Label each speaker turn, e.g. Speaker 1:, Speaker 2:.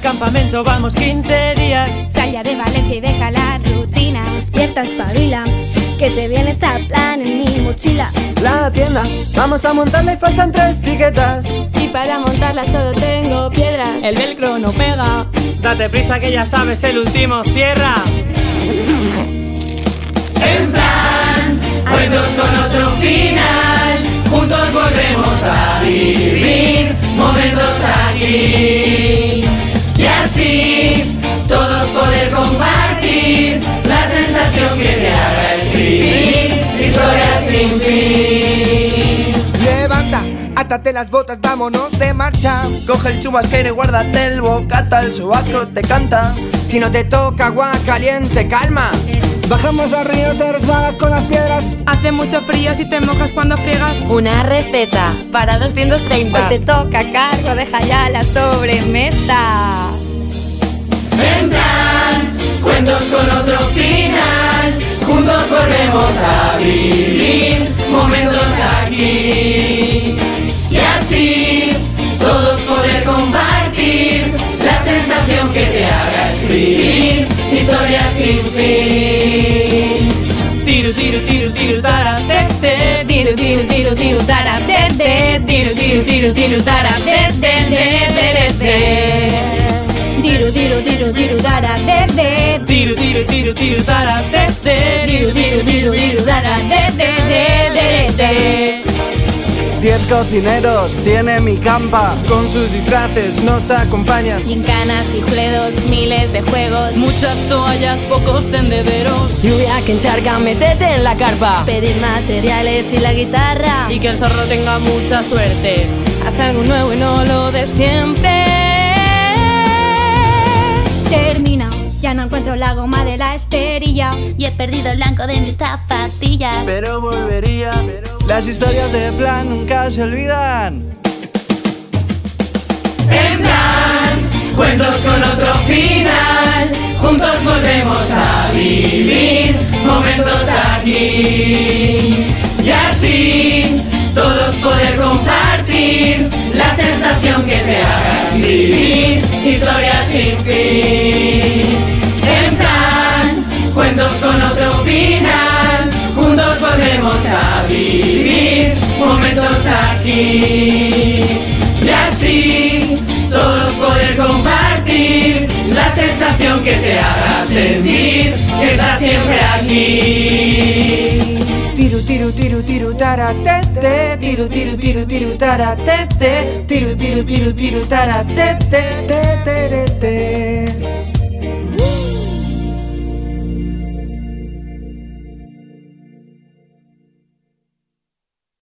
Speaker 1: campamento vamos 15 días.
Speaker 2: Sal ya de Valencia y deja la rutina.
Speaker 3: Despierta, espabila, que te vienes a plan en mi mochila.
Speaker 4: La tienda, vamos a montarla y faltan tres piquetas.
Speaker 2: Y para montarla solo tengo piedras.
Speaker 1: El velcro no pega. Date prisa que ya sabes, el último cierra.
Speaker 5: En plan, cuentos con otro final. Juntos volvemos a vivir momentos aquí.
Speaker 4: Átate las botas, vámonos de marcha. Coge el chubasquero y guárdate el bocata, el sobaco te canta. Si no te toca agua caliente, calma. Bajamos al río, te resbalas con las piedras.
Speaker 2: Hace mucho frío si te mojas cuando friegas.
Speaker 6: Una receta para 230.
Speaker 3: Hoy te toca cargo, deja ya la sobremesa.
Speaker 5: En plan, cuentos con otro final. Juntos volvemos a vivir fin.
Speaker 1: Tiro, tiro, tiro, tiro, tara, te, te.
Speaker 2: Tiro, tiro, tiro, tiro, tara, te, te.
Speaker 1: Tiro, tiro, tiro, tiro, tara, te, te, te, te, te.
Speaker 2: Tiro, tiro, tiro, tiro, tara, te, te.
Speaker 1: Tiro, tiro, tiro, tiro, tara, te,
Speaker 4: Diez cocineros tiene mi campa. Con sus disfraces nos acompañan.
Speaker 6: Gincanas y juegos, miles de juegos.
Speaker 1: Muchas toallas, pocos tendederos.
Speaker 6: Lluvia que encharca, metete en la carpa.
Speaker 3: Pedir materiales y la guitarra.
Speaker 6: Y que el zorro tenga mucha suerte.
Speaker 3: Haz algo nuevo y no lo de siempre.
Speaker 2: Termina. Ya no encuentro la goma de la esterilla.
Speaker 3: Y he perdido el blanco de mis zapatillas.
Speaker 4: Pero volvería. Las historias de plan nunca se olvidan.
Speaker 5: En plan, cuentos con otro final. Juntos volvemos a vivir momentos aquí. Y así, todos poder compartir la sensación que te haga escribir historias sin fin. Y así, todos poder compartir la sensación que te haga sentir que estás siempre aquí.
Speaker 4: Tiro, tiro, tiro, tiro, tara, te, te. Tiro, tiro, tiro, tiro, tara, te, te. Tiro, tiro, tiro, tiro, tara, te, te, te, te, te, te.